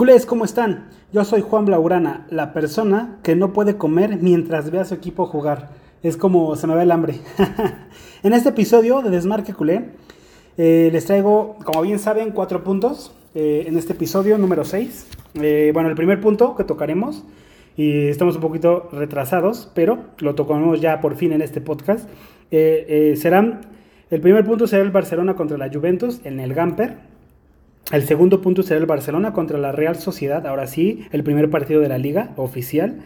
Culés, ¿cómo están? Yo soy Juan Blaurana, la persona que no puede comer mientras ve a su equipo jugar. Es como se me va el hambre. en este episodio de Desmarque Culé, eh, les traigo, como bien saben, cuatro puntos. eh, en este episodio número 6. bueno, el primer punto que tocaremos, y estamos un poquito retrasados, pero lo tocaremos ya por fin en este podcast, eh, eh, serán, el primer punto será el Barcelona contra la Juventus en el Gamper. El segundo punto será el Barcelona contra la Real Sociedad, ahora sí, el primer partido de la liga oficial.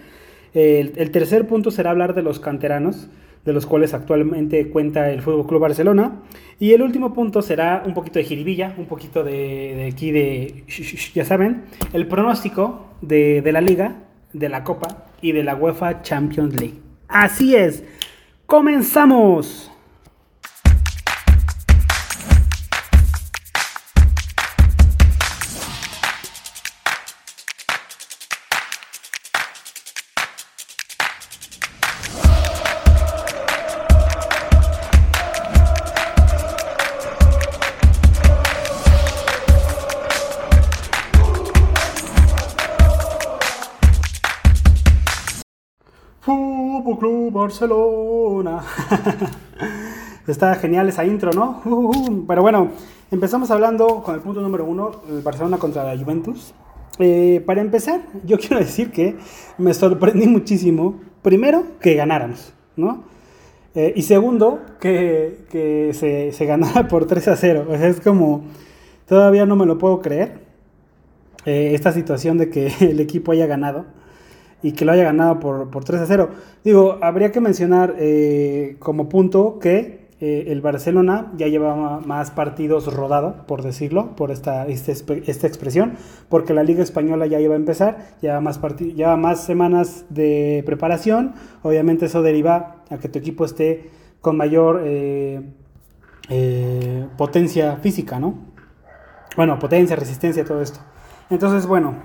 El, tercer punto será hablar de los canteranos, de los cuales actualmente cuenta el Fútbol Club Barcelona. Y el último punto será un poquito de jiribilla, un poquito de, aquí de, ya saben, el pronóstico de la liga, de la Copa y de la UEFA Champions League. Así es, comenzamos. Barcelona. Está genial esa intro, ¿no? Pero bueno, empezamos hablando con el punto número uno, el Barcelona contra la Juventus. Eh, para empezar, yo quiero decir que me sorprendí muchísimo, primero, que ganáramos, ¿no? Eh, y segundo, que, que se, se, ganara por 3 a 0. O sea, es como, todavía no me lo puedo creer, eh, esta situación de que el equipo haya ganado y que lo haya ganado por, por 3 a 0. Digo, habría que mencionar eh, como punto que eh, el Barcelona ya llevaba más partidos rodado, por decirlo, por esta, esta, esta, expresión, porque la Liga Española ya iba a empezar, lleva más, lleva más semanas de preparación, obviamente eso deriva a que tu equipo esté con mayor eh, potencia física, ¿no? Bueno, potencia, resistencia, todo esto. Entonces, bueno,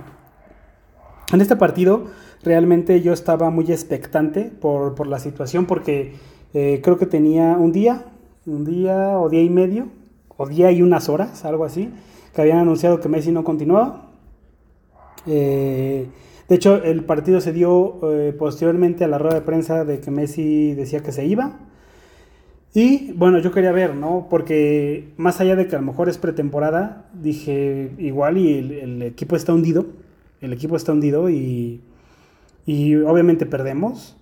en este partido realmente yo estaba muy expectante por, por la situación porque eh, creo que tenía un día, un día o día y medio, o día y unas horas, algo así, que habían anunciado que Messi no continuaba. Eh, de hecho, el partido se dio eh, posteriormente a la rueda de prensa de que Messi decía que se iba. Y bueno, yo quería ver, ¿no? Porque más allá de que a lo mejor es pretemporada, dije, igual y el, el equipo está hundido, el equipo está hundido y y obviamente perdemos.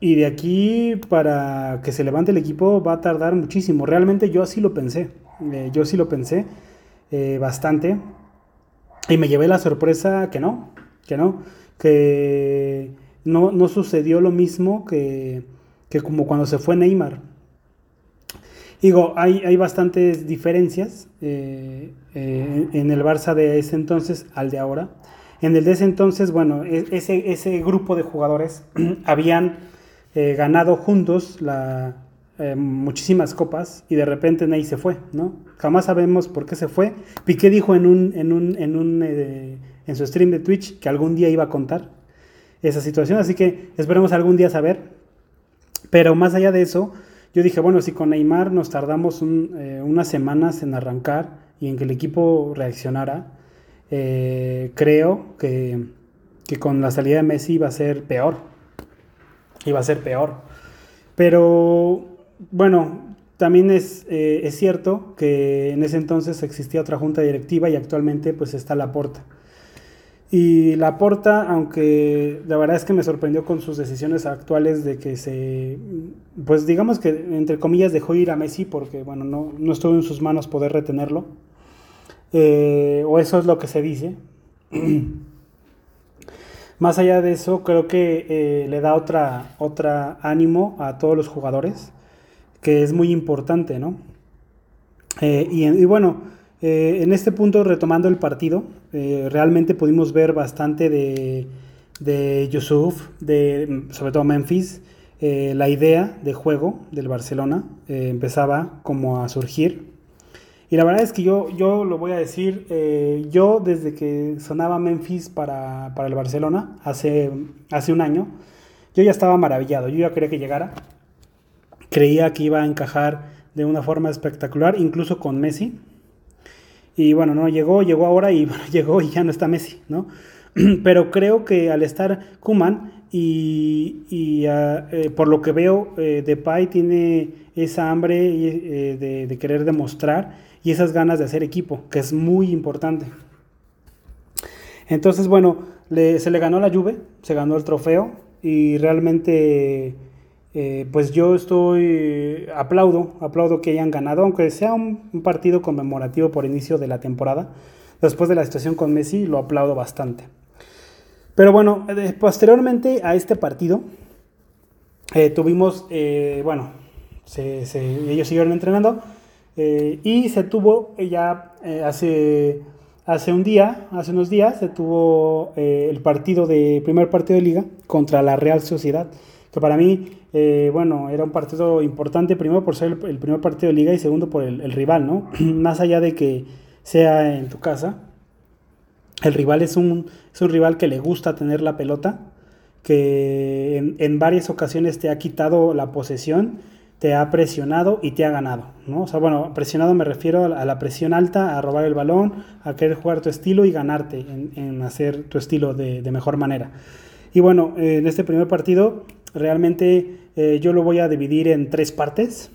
Y de aquí para que se levante el equipo va a tardar muchísimo. Realmente yo así lo pensé. Eh, yo sí lo pensé eh, bastante. Y me llevé la sorpresa que no. Que no. Que no, no sucedió lo mismo que, que, como cuando se fue Neymar. Digo, hay, hay bastantes diferencias eh, en el Barça de ese entonces al de ahora. En el de ese entonces, bueno, ese, ese grupo de jugadores habían eh, ganado juntos la, eh, muchísimas copas y de repente Ney se fue, ¿no? Jamás sabemos por qué se fue. Piqué dijo en, un, en, un, en, un, eh, en su stream de Twitch que algún día iba a contar esa situación, así que esperemos algún día saber. Pero más allá de eso, yo dije, bueno, si con Neymar nos tardamos un, unas semanas en arrancar y en que el equipo reaccionara, eh, creo que, que, con la salida de Messi iba a ser peor. Iba a ser peor. Pero bueno, también es, eh, es, cierto que en ese entonces existía otra junta directiva y actualmente pues está la Porta. Y la Porta, aunque la verdad es que me sorprendió con sus decisiones actuales de que se, pues digamos que entre comillas dejó ir a Messi porque bueno, no, no estuvo en sus manos poder retenerlo, eh, o eso es lo que se dice. Más allá de eso, creo que eh, le da otra, otra ánimo a todos los jugadores, que es muy importante, ¿no? Eh, y, y, bueno, en este punto, retomando el partido, realmente pudimos ver bastante de, de Yusuf, de, sobre todo Memphis, la idea de juego del Barcelona empezaba como a surgir, y la verdad es que yo, yo lo voy a decir, eh, yo desde que sonaba Memphis para, para, el Barcelona, hace, hace un año, yo ya estaba maravillado, yo ya quería que llegara, creía que iba a encajar de una forma espectacular, incluso con Messi. Y bueno, no llegó, llegó ahora y llegó y ya no está Messi, ¿no? Pero creo que al estar Kuman y, ah, eh, por lo que veo, eh, Depay tiene esa hambre eh, de, querer demostrar y esas ganas de hacer equipo, que es muy importante. Entonces, bueno, se le ganó la Juve, se ganó el trofeo y realmente, pues yo estoy, aplaudo, aplaudo que hayan ganado, aunque sea un partido conmemorativo por inicio de la temporada. Después de la situación con Messi, lo aplaudo bastante. Pero bueno, posteriormente a este partido, eh, tuvimos, eh, bueno, ellos siguieron entrenando eh, y se tuvo ya hace, hace un día, hace unos días, se tuvo el partido de, primer partido de liga contra la Real Sociedad, que para mí, bueno, era un partido importante, primero por ser el, primer partido de liga y segundo por el rival, ¿no? Más allá de que sea en tu casa, el rival es un, un rival que le gusta tener la pelota, que en, varias ocasiones te ha quitado la posesión, te ha presionado y te ha ganado. ¿no? O sea, bueno, presionado me refiero a la presión alta, a robar el balón, a querer jugar tu estilo y ganarte en, hacer tu estilo de, mejor manera. Y bueno, en este primer partido realmente eh, yo lo voy a dividir en tres partes.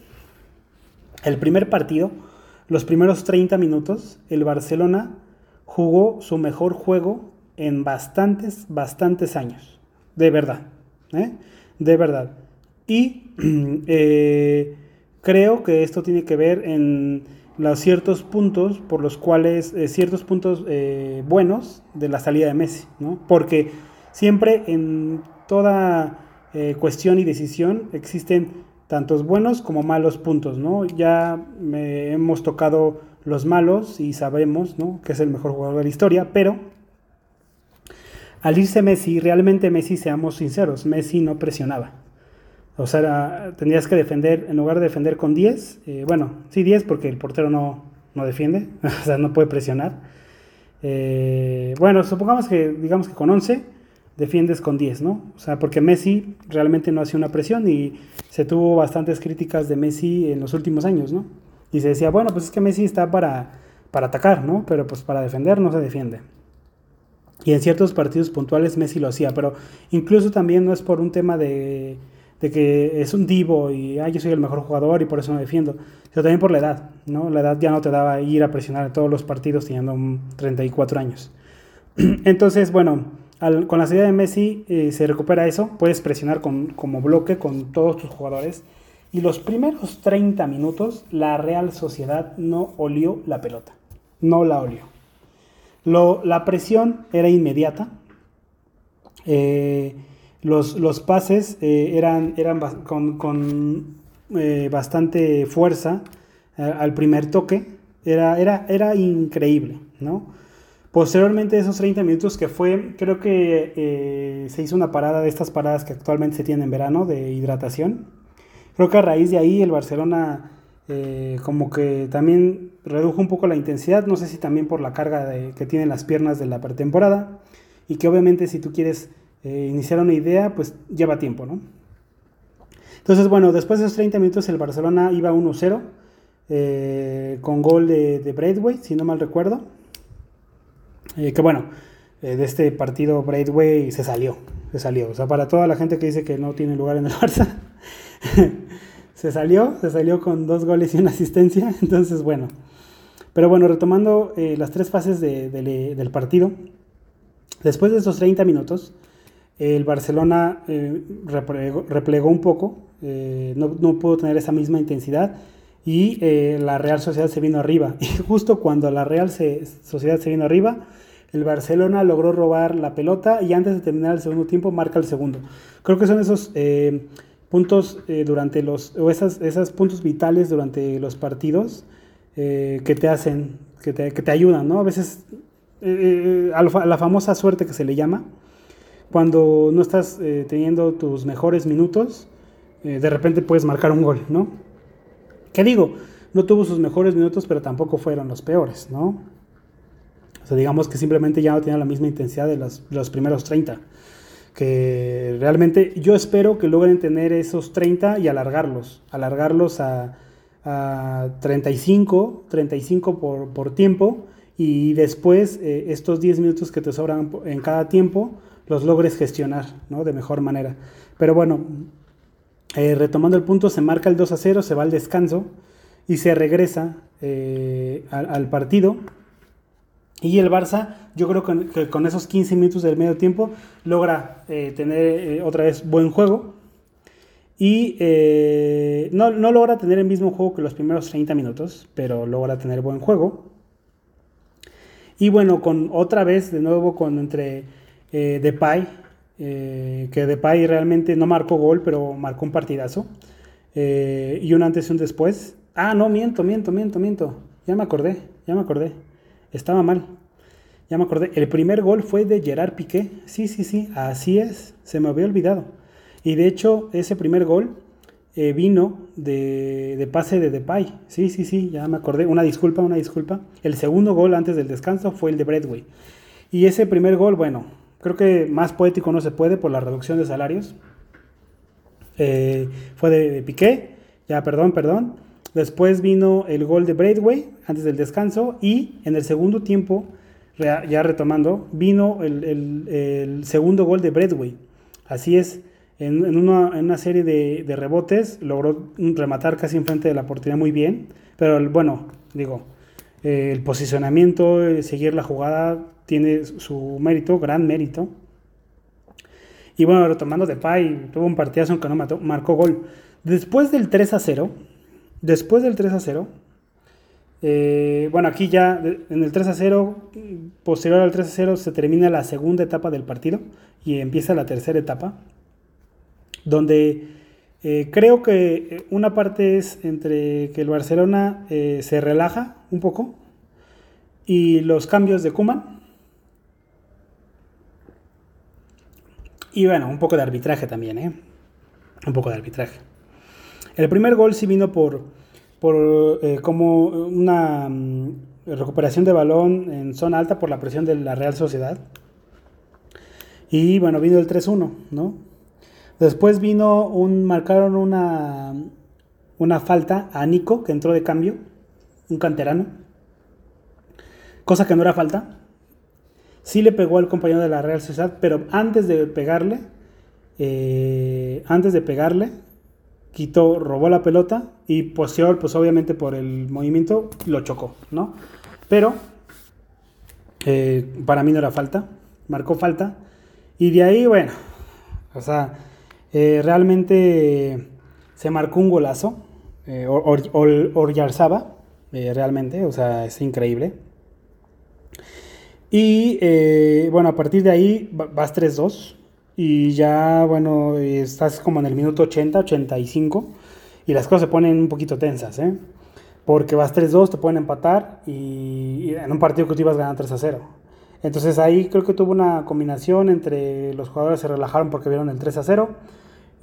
El primer partido, los primeros 30 minutos, el Barcelona jugó su mejor juego en bastantes, bastantes años. De verdad. ¿eh? De verdad. Y eh, creo que esto tiene que ver en los ciertos puntos por los cuales, eh, ciertos puntos buenos de la salida de Messi, ¿no? Porque siempre en toda cuestión y decisión existen tantos buenos como malos puntos, ¿no? Ya hemos tocado los malos y sabemos ¿no? que es el mejor jugador de la historia, pero al irse Messi, realmente Messi, seamos sinceros, Messi no presionaba. O sea, tendrías que defender, en lugar de defender con 10, eh, bueno, sí 10 porque el portero no, no defiende, o sea, no puede presionar. Eh, bueno, supongamos que, digamos que con 11 defiendes con 10, ¿no? O sea, porque Messi realmente no hace una presión y se tuvo bastantes críticas de Messi en los últimos años, ¿no? Y se decía, bueno, pues es que Messi está para, para atacar, ¿no? Pero pues para defender no se defiende. Y en ciertos partidos puntuales Messi lo hacía, pero incluso también no es por un tema de, de que es un divo y yo soy el mejor jugador y por eso no defiendo, sino también por la edad, ¿no? La edad ya no te daba ir a presionar en todos los partidos teniendo 34 años. Entonces, bueno, con la salida de Messi eh, se recupera eso, puedes presionar con, como bloque con todos tus jugadores y los primeros 30 minutos la Real Sociedad no olió la pelota. No la olió. la presión era inmediata. Eh, los, pases eh, eran, eran con, eh, bastante fuerza al primer toque. Era, era, era increíble, ¿no? Posteriormente esos 30 minutos que fue, creo que se hizo una parada de estas paradas que actualmente se tienen en verano de hidratación Creo que a raíz de ahí el Barcelona eh, como que también redujo un poco la intensidad, no sé si también por la carga que tienen las piernas de la pretemporada y que obviamente si tú quieres eh, iniciar una idea, pues lleva tiempo, ¿no? Entonces, bueno, después de esos 30 minutos el Barcelona iba 1-0 eh, con gol de, de Braithwaite, si no mal recuerdo. que bueno, de este partido Braithwaite se salió, se salió. O sea, para toda la gente que dice que no tiene lugar en el Barça, se salió, se salió con dos goles y una asistencia. Entonces, bueno. Pero bueno, retomando eh, las tres fases del partido. Después de esos 30 minutos, el Barcelona eh, replegó, un poco, eh, no, no, pudo tener esa misma intensidad y la Real Sociedad se vino arriba. Y justo cuando la Real Sociedad se vino arriba, el Barcelona logró robar la pelota y antes de terminar el segundo tiempo marca el segundo. Creo que son esos puntos eh, durante los, o esas, puntos vitales durante los partidos eh, que te hacen, que te, que te, ayudan, ¿no? A veces, eh, a, la famosa suerte que se le llama, cuando no estás teniendo tus mejores minutos, de repente puedes marcar un gol, ¿no? ¿Qué digo? No tuvo sus mejores minutos, pero tampoco fueron los peores, ¿no? O sea, digamos que simplemente ya no tenía la misma intensidad de los, los primeros 30 que realmente yo espero que logren tener esos 30 y alargarlos, alargarlos a, a 35, 35 por, por, tiempo y después eh, estos 10 minutos que te sobran en cada tiempo los logres gestionar ¿no? de mejor manera. Pero bueno, eh, retomando el punto, se marca el 2 a 0, se va al descanso y se regresa eh, al, partido. Y el Barça, yo creo que, con esos 15 minutos del medio tiempo logra tener otra vez buen juego. Y no, no logra tener el mismo juego que los primeros 30 minutos, pero logra tener buen juego. Y bueno, con otra vez, de nuevo, con entre eh, Depay, eh, que Depay realmente no marcó gol, pero marcó un partidazo. Eh, y un antes y un después. Ah, no, miento, miento, miento, miento. Ya me acordé, ya me acordé. Estaba mal. Ya me acordé. El primer gol fue de Gerard Piqué. Sí, sí, sí, así es. Se me había olvidado. Y de hecho, ese primer gol eh, vino de, pase de Depay. Sí, sí, sí, ya me acordé. Una disculpa, una disculpa. El segundo gol antes del descanso fue el de Bradway. Y ese primer gol, bueno, creo que más poético no se puede por la reducción de salarios. Eh, fue de, Piqué, ya, perdón, perdón. Después vino el gol de Bradway antes del descanso y en el segundo tiempo, ya retomando, vino el, segundo gol de Bradway. Así es, en, una, serie de, rebotes logró rematar casi enfrente de la portería muy bien, pero bueno, digo, eh, el posicionamiento, seguir la jugada tiene su mérito, gran mérito. Y bueno, retomando de Pay, tuvo un partidazo aunque no marcó gol. Después del 3 a 0, después del 3 a 0, eh, bueno, aquí ya en el 3 a 0, posterior al 3 a 0, se termina la segunda etapa del partido y empieza la tercera etapa donde eh, creo que eh, una parte es entre que el Barcelona eh, se relaja un poco y los cambios de Kuman. Y bueno, un poco de arbitraje también, ¿eh? Un poco de arbitraje. El primer gol sí vino por, por como una mm, recuperación de balón en zona alta por la presión de la Real Sociedad. Y bueno, vino el 3-1, ¿no? Después vino un, marcaron una, una falta a Nico, que entró de cambio, un canterano. Cosa que no era falta. Sí le pegó al compañero de la Real Sociedad, pero antes de pegarle, eh, antes de pegarle, quitó, robó la pelota y posterior, pues obviamente por el movimiento, lo chocó, ¿no? Pero eh, para mí no era falta, marcó falta. Y de ahí, bueno, o sea, eh, realmente se marcó un golazo. Eh, Oryarzaba, eh, realmente, o sea, es increíble. Y eh, bueno, a partir de ahí vas 3-2 y ya, bueno, estás como en el minuto 80, 85 y las cosas se ponen un poquito tensas, ¿eh? Porque vas 3-2, te pueden empatar y, y, en un partido que tú ibas ganando 3-0. Entonces ahí creo que tuvo una combinación entre los jugadores se relajaron porque vieron el 3-0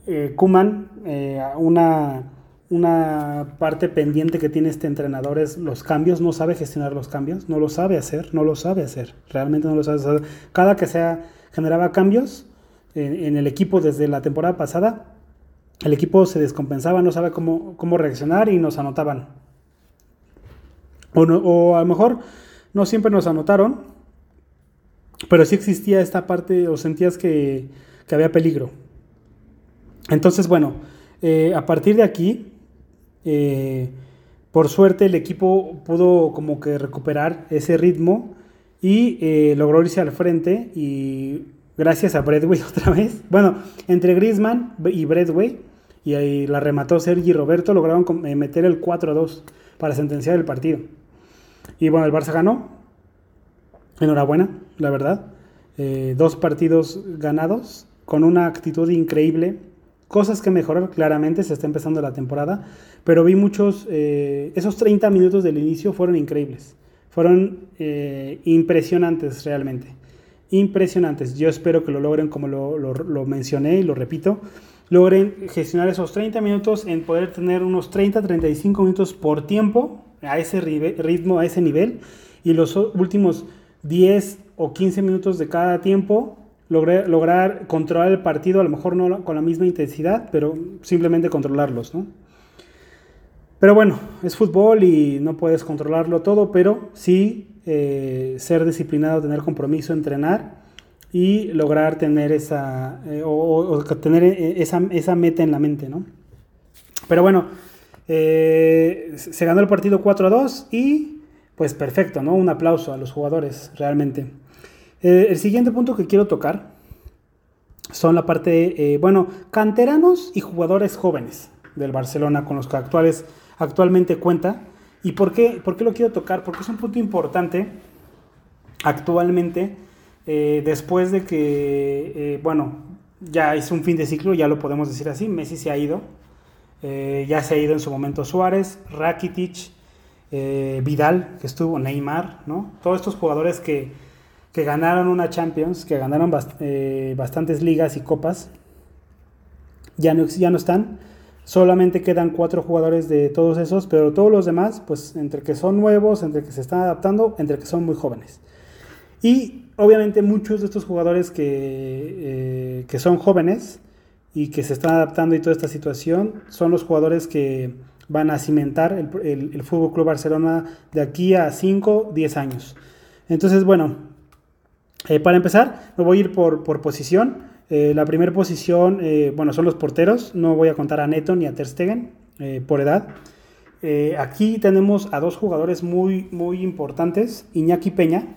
eh, Kuman, eh, una, una parte pendiente que tiene este entrenador es los cambios, no sabe gestionar los cambios, no lo sabe hacer, no lo sabe hacer, realmente no lo sabe hacer. Cada que sea generaba cambios en, el equipo desde la temporada pasada, el equipo se descompensaba, no sabe cómo, cómo reaccionar y nos anotaban. O, o a lo mejor no siempre nos anotaron, pero sí existía esta parte o sentías que, que había peligro. Entonces, bueno, eh, a partir de aquí, eh, por suerte el equipo pudo como que recuperar ese ritmo y eh, logró irse al frente y gracias a Bradway otra vez, bueno, entre Griezmann y Bradway y ahí la remató Sergi Roberto, lograron meter el 4-2 para sentenciar el partido. Y bueno, el Barça ganó. Enhorabuena, la verdad. dos partidos ganados con una actitud increíble cosas que mejorar claramente, se está empezando la temporada, pero vi muchos, eh, esos 30 minutos del inicio fueron increíbles, fueron eh, impresionantes realmente, impresionantes. Yo espero que lo logren como lo, mencioné y lo repito, logren gestionar esos 30 minutos en poder tener unos 30, 35 minutos por tiempo a ese ritmo, a ese nivel, y los últimos 10 o 15 minutos de cada tiempo lograr controlar el partido, a lo mejor no con la misma intensidad, pero simplemente controlarlos, ¿no? Pero bueno, es fútbol y no puedes controlarlo todo, pero sí eh, ser disciplinado, tener compromiso, entrenar y lograr tener esa, eh, o, tener eh, esa, esa, meta en la mente, ¿no? Pero bueno, se ganó el partido 4 a 2 y pues perfecto, ¿no? Un aplauso a los jugadores, realmente. El siguiente punto que quiero tocar son la parte, bueno, canteranos y jugadores jóvenes del Barcelona con los que actuales actualmente cuenta. ¿Y por qué, por qué lo quiero tocar? Porque es un punto importante actualmente, eh, después de que, eh, bueno, ya es un fin de ciclo, ya lo podemos decir así, Messi se ha ido, eh, ya se ha ido en su momento Suárez, Rakitic, Vidal, que estuvo, Neymar, ¿no? Todos estos jugadores que, que ganaron una Champions, que ganaron bastantes ligas y copas, ya no, ya no están. Solamente quedan cuatro jugadores de todos esos, pero todos los demás, pues entre que son nuevos, entre que se están adaptando, entre que son muy jóvenes. Y obviamente muchos de estos jugadores que, eh, que son jóvenes y que se están adaptando y toda esta situación son los jugadores que van a cimentar el, el, el Fútbol Club Barcelona de aquí a 5, 10 años. Entonces, bueno, eh, para empezar, me voy a ir por, por posición. Eh, la primera posición, eh, bueno, son los porteros. No voy a contar a Neto ni a Ter Stegen por edad. aquí tenemos a dos jugadores muy, muy importantes, Iñaki Peña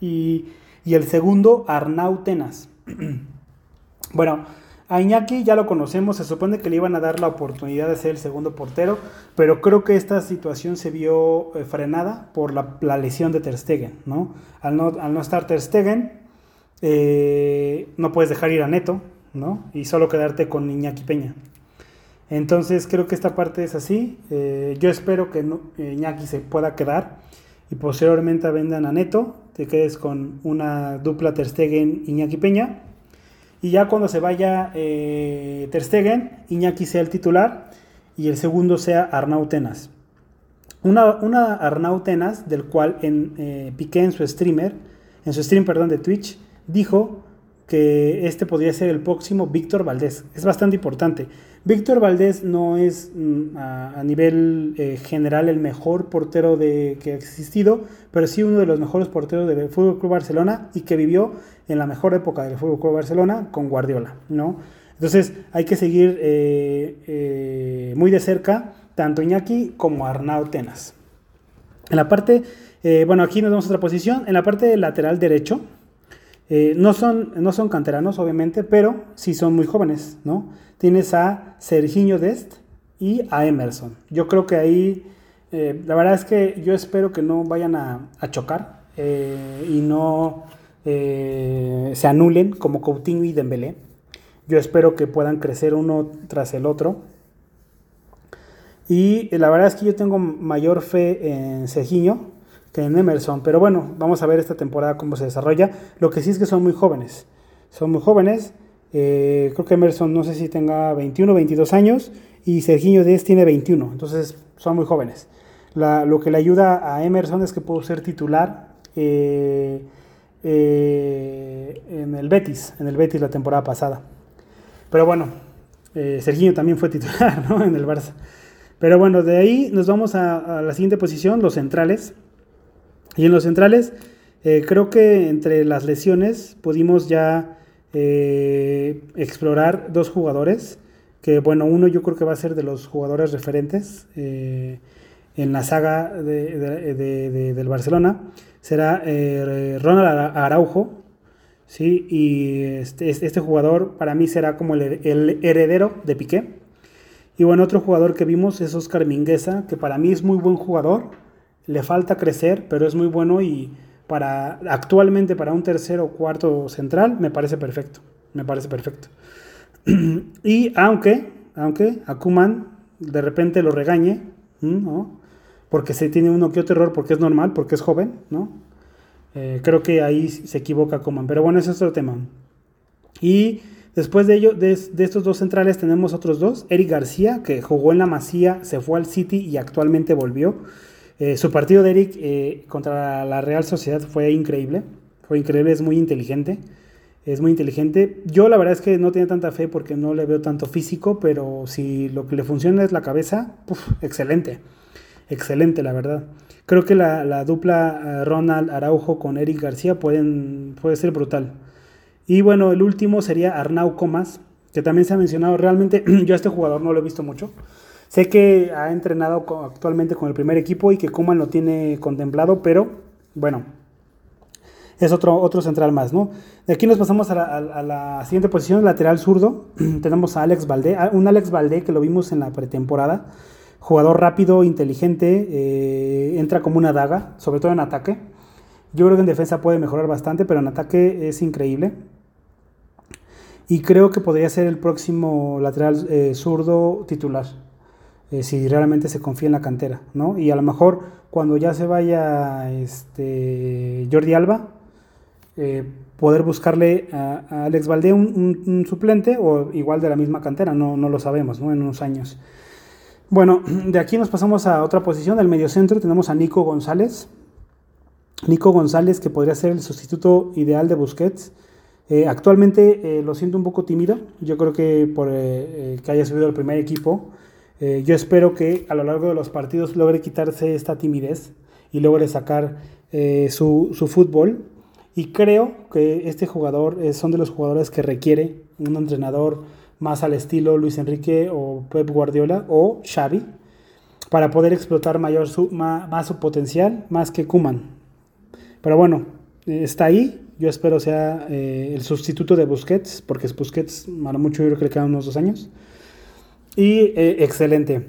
y, y el segundo, Arnau Tenas. bueno, a Iñaki ya lo conocemos, se supone que le iban a dar la oportunidad de ser el segundo portero, pero creo que esta situación se vio frenada por la, lesión de Ter Stegen, ¿no? Al, ¿no? estar Ter Stegen, eh, no puedes dejar ir a Neto, ¿no? Y solo quedarte con Iñaki Peña. Entonces creo que esta parte es así. Eh, yo espero que Iñaki se pueda quedar y posteriormente vendan a Neto, te quedes con una dupla Terstegen Iñaki Peña. Y ya cuando se vaya eh, Terstegen, Iñaki sea el titular y el segundo sea Arnau Tenas. Una, una Arnau Tenas, del cual en, eh, Piqué en su streamer, en su stream perdón, de Twitch, dijo que este podría ser el próximo Víctor Valdés. Es bastante importante. Víctor Valdés no es mm, a, nivel eh, general el mejor portero de, que ha existido, pero sí uno de los mejores porteros del Fútbol Club Barcelona y que vivió en la mejor época del Fútbol Club Barcelona con Guardiola, ¿no? Entonces hay que seguir eh, eh, muy de cerca tanto Iñaki como Arnau Tenas. En la parte, bueno, aquí nos vemos otra posición. En la parte lateral derecho, eh, no, son, no son canteranos, obviamente, pero sí son muy jóvenes, ¿no? Tienes a Serginho Dest y a Emerson. Yo creo que ahí, eh, la verdad es que yo espero que no vayan a, chocar eh, y no se anulen como Coutinho y Dembélé. Yo espero que puedan crecer uno tras el otro. Y la verdad es que yo tengo mayor fe en Serginho que en Emerson. Pero bueno, vamos a ver esta temporada cómo se desarrolla. Lo que sí es que son muy jóvenes. Son muy jóvenes. Eh, creo que Emerson no sé si tenga 21 o 22 años y Serginho Díez tiene 21. Entonces son muy jóvenes. lo que le ayuda a Emerson es que pudo ser titular eh, eh, en el Betis, en el Betis la temporada pasada. Pero bueno, Serginho también fue titular en el Barça. Pero bueno, de ahí nos vamos a la siguiente posición, los centrales. Y en los centrales, eh, creo que entre las lesiones pudimos ya eh, explorar dos jugadores, que bueno, uno yo creo que va a ser de los jugadores referentes eh, en la saga del Barcelona, será Ronald Araujo, ¿sí? y este, este, jugador para mí será como el, el, heredero de Piqué. Y bueno, otro jugador que vimos es Oscar Mingueza, que para mí es muy buen jugador, le falta crecer, pero es muy bueno y para actualmente para un tercero o cuarto central me parece perfecto, me parece perfecto. y aunque, aunque de repente lo regañe, ¿no? porque se tiene uno que otro error, porque es normal, porque es joven, ¿no? Eh, creo que ahí se equivoca Akuman, pero bueno, ese es otro tema. Y después de ello, de, de, estos dos centrales tenemos otros dos, Eric García, que jugó en la Masía, se fue al City y actualmente volvió. Eh, su partido de Eric eh, contra la Real Sociedad fue increíble, fue increíble, es muy inteligente. es muy inteligente. Yo la verdad es que no tiene tanta fe porque no le veo tanto físico, pero si lo que le funciona es la cabeza, excelente, excelente la verdad. Creo que la, dupla eh, Ronald Araujo con Eric García pueden, puede ser brutal. Y bueno, el último sería Arnau Comas, que también se ha mencionado. Realmente yo a este jugador no lo he visto mucho. Sé que ha entrenado actualmente con el primer equipo y que Kuman lo tiene contemplado, pero bueno, es otro, otro central más, ¿no? De aquí nos pasamos a la, siguiente posición, lateral zurdo. Tenemos a Alex Valdé, un Alex Valdé que lo vimos en la pretemporada. Jugador rápido, inteligente, eh, entra como una daga, sobre todo en ataque. Yo creo que en defensa puede mejorar bastante, pero en ataque es increíble. Y creo que podría ser el próximo lateral eh, zurdo titular. Eh, si realmente se confía en la cantera, ¿no? Y a lo mejor cuando ya se vaya este, Jordi Alba, eh, poder buscarle a, Alex Valdé un, suplente o igual de la misma cantera, no, no lo sabemos, ¿no? En unos años. Bueno, de aquí nos pasamos a otra posición, del mediocentro tenemos a Nico González. Nico González que podría ser el sustituto ideal de Busquets. Eh, actualmente lo siento un poco tímido, yo creo que por que haya subido al primer equipo, eh, yo espero que a lo largo de los partidos logre quitarse esta timidez y logre sacar eh, su, fútbol. Y creo que este jugador son de los jugadores que requiere un entrenador más al estilo Luis Enrique o Pep Guardiola o Xavi para poder explotar mayor su, más, su potencial más que Kuman. Pero bueno, está ahí. Yo espero sea eh, el sustituto de Busquets, porque es Busquets, a mucho yo creo que le quedan unos dos años. Y eh, excelente.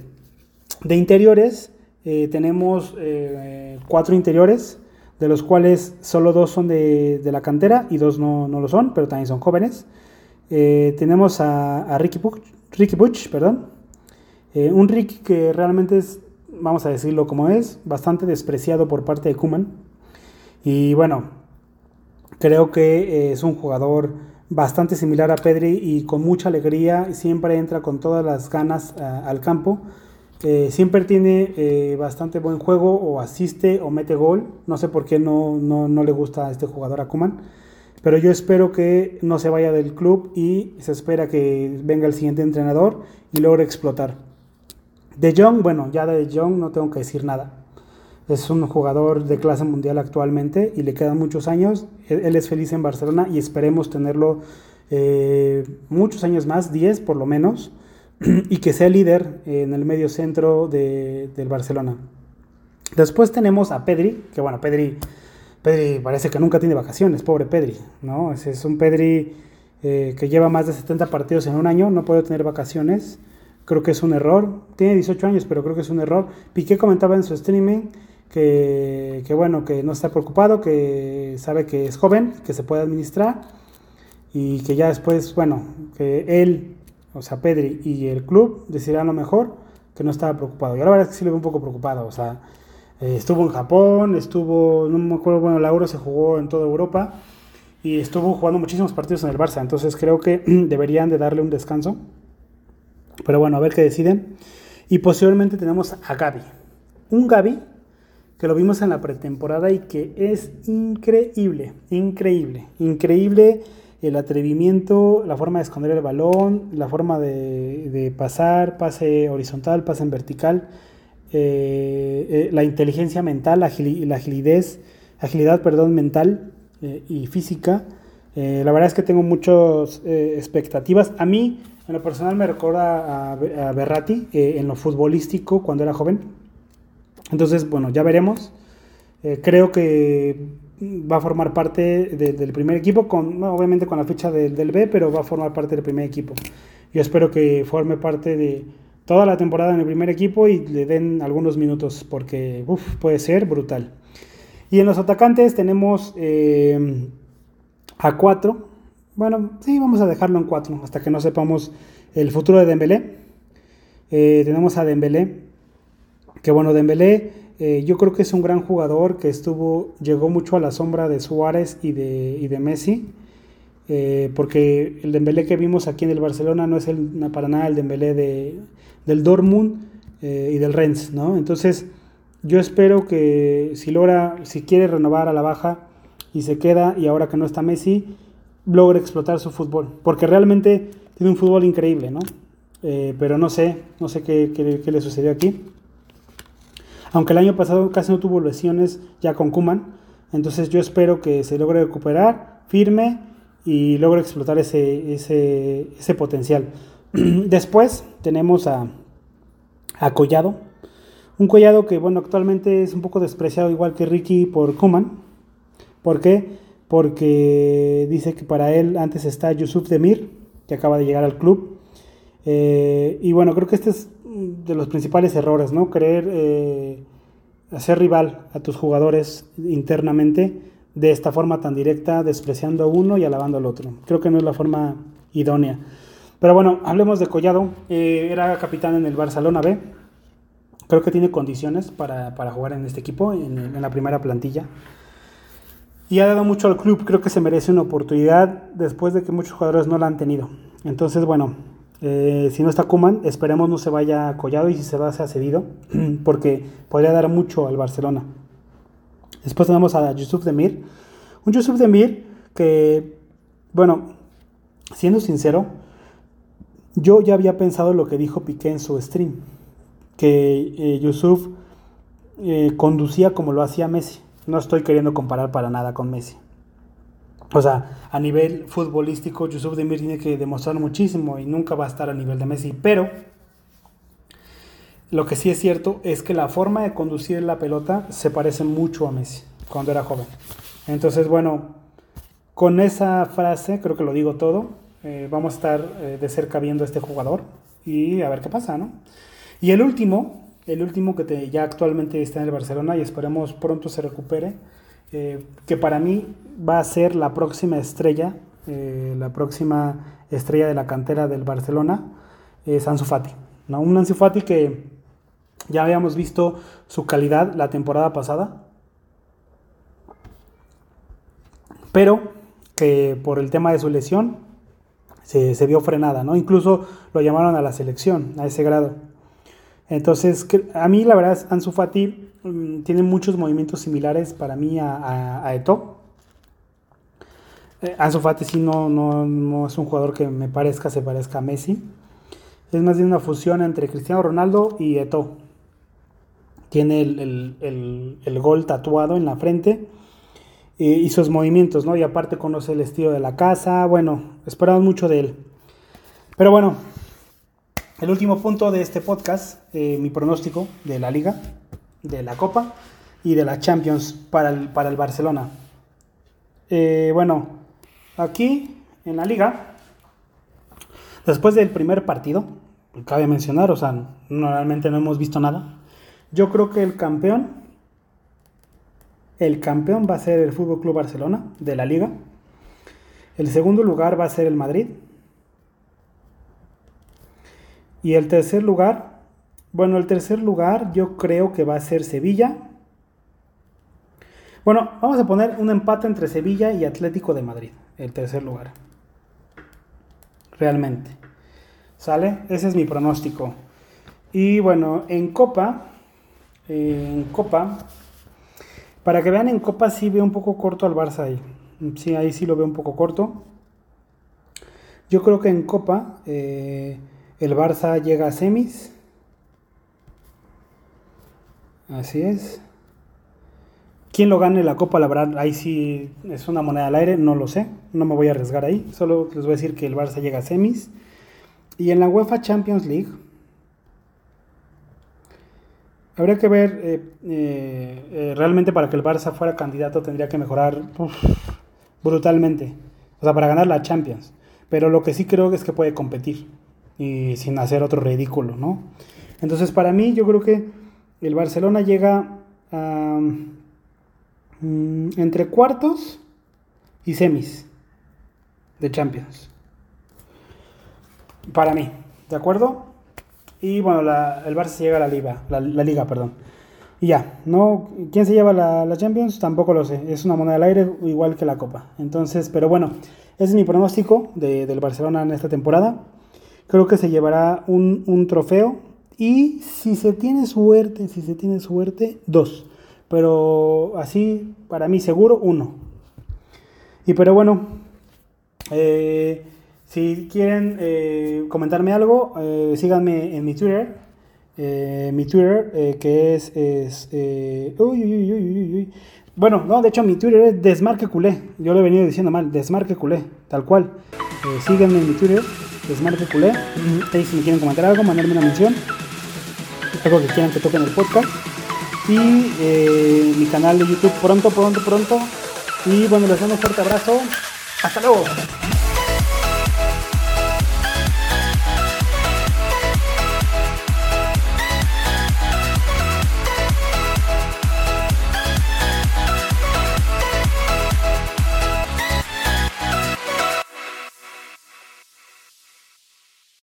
De interiores, eh, tenemos eh, cuatro interiores, de los cuales solo dos son de, la cantera y dos no, lo son, pero también son jóvenes. tenemos a, Ricky, Butch, Ricky Butch, perdón. un Ricky que realmente es, vamos a decirlo como es, bastante despreciado por parte de Kuman. Y bueno, creo que es un jugador bastante similar a Pedri y con mucha alegría, siempre entra con todas las ganas eh, al campo. Eh, siempre tiene eh, bastante buen juego o asiste o mete gol. No sé por qué no, no, le gusta a este jugador a Kuman. Pero yo espero que no se vaya del club y se espera que venga el siguiente entrenador y logre explotar. De Jong, bueno, ya de Jong no tengo que decir nada. Es un jugador de clase mundial actualmente y le quedan muchos años. Él, es feliz en Barcelona y esperemos tenerlo eh, muchos años más, 10 por lo menos, y que sea líder en el medio centro de, del Barcelona. Después tenemos a Pedri, que bueno, Pedri, Pedri parece que nunca tiene vacaciones, pobre Pedri, ¿no? Es, un Pedri eh, que lleva más de 70 partidos en un año, no puede tener vacaciones. Creo que es un error. Tiene 18 años, pero creo que es un error. Piqué comentaba en su streaming que, bueno, que no está preocupado, que sabe que es joven, que se puede administrar y que ya después, bueno, que él, o sea, Pedri y el club decidirán lo mejor, que no estaba preocupado. Y la verdad que sí le veo un poco preocupado, o sea, eh, estuvo en Japón, estuvo, no me acuerdo, bueno, Lauro se jugó en toda Europa y estuvo jugando muchísimos partidos en el Barça, entonces creo que deberían de darle un descanso. Pero bueno, a ver qué deciden. Y posteriormente tenemos a Gaby. Un Gaby que lo vimos en la pretemporada y que es increíble, increíble, increíble el atrevimiento, la forma de esconder el balón, la forma de, pasar, pase horizontal, pase en vertical, eh, eh, la inteligencia mental, la agilidad, agilidad perdón, mental eh, y física. la verdad es que tengo muchas expectativas. A mí, en lo personal, me recuerda a, a Berratti en lo futbolístico cuando era joven entonces, bueno, ya veremos. Eh, creo que va a formar parte del primer equipo, obviamente con la ficha del B, pero va a formar parte del primer equipo. Yo espero que forme parte de toda la temporada en el primer equipo y le den algunos minutos, porque puede ser brutal. Y en los atacantes tenemos eh, a cuatro. Bueno, sí, vamos a dejarlo en cuatro, hasta que no sepamos el futuro de Dembélé. Eh, tenemos a Dembélé, que bueno, Dembélé eh, yo creo que es un gran jugador que estuvo, llegó mucho a la sombra de Suárez y de, Messi, eh, porque el Dembélé que vimos aquí en el Barcelona no es el, para nada el Dembélé de, del Dortmund eh, y del Rennes, ¿no? Entonces yo espero que si logra, si quiere renovar a la baja y se queda y ahora que no está Messi, logre explotar su fútbol, porque realmente tiene un fútbol increíble, ¿no? Pero no sé, no sé qué, le sucedió aquí. Aunque el año pasado casi no tuvo lesiones ya con Kuman, entonces yo espero que se logre recuperar, firme y logre explotar ese, ese, potencial. Después tenemos a, a Collado, un Collado que bueno actualmente es un poco despreciado igual que Ricky por Kuman. ¿Por qué? Porque dice que para él antes está Yusuf Demir, que acaba de llegar al club. Eh, y bueno, creo que este es de los principales errores, ¿no? Querer eh, hacer rival a tus jugadores internamente de esta forma tan directa, despreciando a uno y alabando al otro. Creo que no es la forma idónea. Pero bueno, hablemos de Collado. Eh, era capitán en el Barcelona B. Creo que tiene condiciones para, jugar en este equipo, en, en, la primera plantilla. Y ha dado mucho al club. Creo que se merece una oportunidad después de que muchos jugadores no la han tenido. Entonces, bueno, eh, si no está Kuman, esperemos no se vaya Collado y si se va, sea cedido, porque podría dar mucho al Barcelona. Después tenemos a Yusuf Demir. Un Yusuf Demir que, bueno, siendo sincero, yo ya había pensado lo que dijo Piqué en su stream, que eh, Yusuf eh, conducía como lo hacía Messi. No estoy queriendo comparar para nada con Messi. O sea, a nivel futbolístico, Yusuf Demir tiene que demostrar muchísimo y nunca va a estar a nivel de Messi. Pero lo que sí es cierto es que la forma de conducir la pelota se parece mucho a Messi cuando era joven. Entonces, bueno, con esa frase creo que lo digo todo. Eh, vamos a estar eh, de cerca viendo a este jugador y a ver qué pasa, ¿no? Y el último, el último que ya actualmente está en el Barcelona y esperemos pronto se recupere eh, que para mí va a ser la próxima estrella, eh, la próxima estrella de la cantera del Barcelona, es Ansu Fati. Un Ansu Fati que ya habíamos visto su calidad la temporada pasada, pero que por el tema de su lesión se, se vio frenada, ¿no? Incluso lo llamaron a la selección, a ese grado. Entonces, a mí la verdad, Ansu Fati mm, tiene muchos movimientos similares para mí a, a, Eto. Eh, Ansu Fati sí no, no, es un jugador que me parezca, se parezca a Messi. Es más bien una fusión entre Cristiano Ronaldo y Eto. Tiene el, gol tatuado en la frente y sus movimientos, ¿no? Y aparte conoce el estilo de la casa. Bueno, esperamos mucho de él. Pero bueno, el último punto de este podcast, eh, mi pronóstico de la liga, de la Copa y de la Champions para el, para el Barcelona. Eh, bueno, aquí en la liga, después del primer partido, cabe mencionar, o sea, normalmente no hemos visto nada. Yo creo que el campeón, el campeón va a ser el Fútbol Club Barcelona de la liga. El segundo lugar va a ser el Madrid. Y el tercer lugar, bueno, el tercer lugar yo creo que va a ser Sevilla. Bueno, vamos a poner un empate entre Sevilla y Atlético de Madrid, el tercer lugar. Realmente. ¿Sale? Ese es mi pronóstico. Y bueno, en Copa, en Copa, para que vean en Copa sí veo un poco corto al Barça ahí. Sí, ahí sí lo veo un poco corto. Yo creo que en Copa... Eh, el Barça llega a semis. Así es. ¿Quién lo gane la Copa? La verdad, ahí sí es una moneda al aire, no lo sé. No me voy a arriesgar ahí. Solo les voy a decir que el Barça llega a semis. Y en la UEFA Champions League, habría que ver, eh, eh, eh, realmente para que el Barça fuera candidato tendría que mejorar brutalmente. O sea, para ganar la Champions. Pero lo que sí creo es que puede competir y sin hacer otro ridículo, ¿no? Entonces, para mí, yo creo que el Barcelona llega a, mm, entre cuartos y semis de Champions. Para mí, ¿de acuerdo? Y bueno, el Barça llega a la liga, la, liga, perdón. Y ya, no, ¿quién se lleva la, Champions? Tampoco lo sé. Es una moneda al aire, igual que la Copa. Entonces, pero bueno, ese es mi pronóstico del Barcelona en esta temporada creo que se llevará un, trofeo. Y si se tiene suerte, si se tiene suerte, dos. Pero así, para mí seguro, uno. Y pero bueno, Eh, si quieren eh, comentarme algo, eh, síganme en mi Twitter. Mi Twitter, que es. es uy, uy, uy. Bueno, no, de hecho mi Twitter es Desmarque Culé. Yo lo he venido diciendo mal, Desmarque Culé, tal cual. Síganme en mi Twitter, Desmarque Culé. Ahí si me quieren comentar algo, mandarme una mención. Algo que quieran que toque en el podcast. Y eh, mi canal de YouTube pronto, pronto, pronto. Y bueno, les mando un fuerte abrazo. Hasta luego.